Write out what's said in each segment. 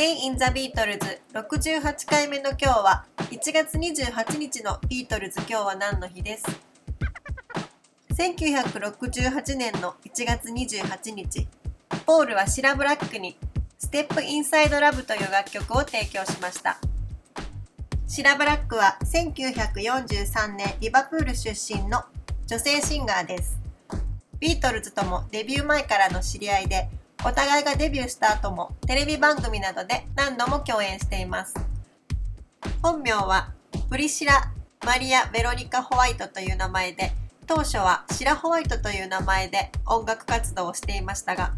Day in the Beatles 68回目の今日は1月28日のビートルズ今日は何の日です？1968年の1月28日。ポールはシラ・ブラックにステップインサイドラブという楽曲を提供しました。シラ・ブラックは1943年リバプール出身の女性シンガーです。ビートルズともデビュー前からの知り合いでお互いがデビューした後もテレビ番組などで何度も共演しています。本名はプリシラ・マリア・ベロニカ・ホワイトという名前で当初はシラ・ホワイトという名前で音楽活動をしていましたが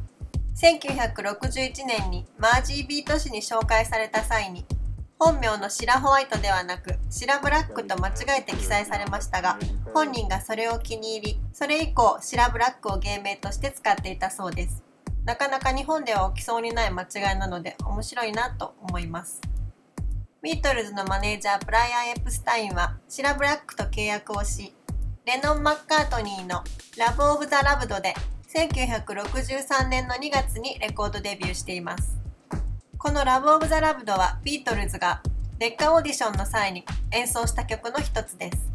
1961年にマージー・ビート誌に紹介された際に本名のシラ・ホワイトではなくシラ・ブラックと間違えて記載されましたが本人がそれを気に入りそれ以降シラ・ブラックを芸名として使っていたそうです。なかなか日本では起きそうにない間違いなので面白いなと思います。ビートルズのマネージャーブライアン・エプスタインはシラ・ブラックと契約をし、レノン・マッカートニーのラブ・オブ・ザ・ラブドで1963年の2月にレコードデビューしています。このラブ・オブ・ザ・ラブドはビートルズが劣化オーディションの際に演奏した曲の一つです。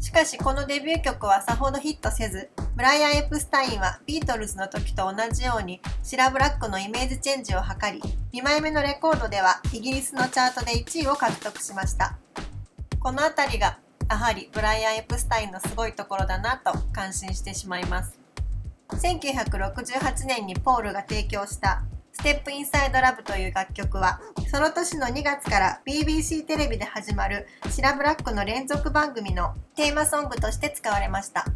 しかしこのデビュー曲はさほどヒットせず、ブライアン・エプスタインはビートルズの時と同じようにシラ・ブラックのイメージチェンジを図り、2枚目のレコードではイギリスのチャートで1位を獲得しました。この辺りがやはりブライアン・エプスタインのすごいところだなと感心してしまいます。1968年にポールが提供したステップインサイドラブという楽曲は、その年の2月から BBC テレビで始まるシラ・ブラックの連続番組のテーマソングとして使われました。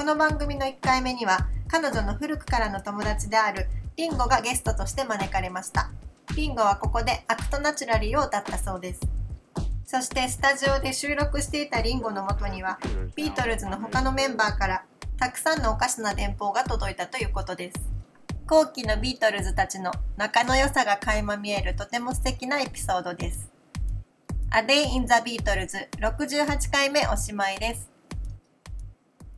この番組の1回目には、彼女の古くからの友達であるリンゴがゲストとして招かれました。リンゴはここで Act Naturally を歌ったそうです。そしてスタジオで収録していたリンゴのもとには、ビートルズの他のメンバーからたくさんのおかしな電報が届いたということです。後期のビートルズたちの仲の良さが垣間見えるとても素敵なエピソードです。A Day in the Beatles 68回目おしまいです。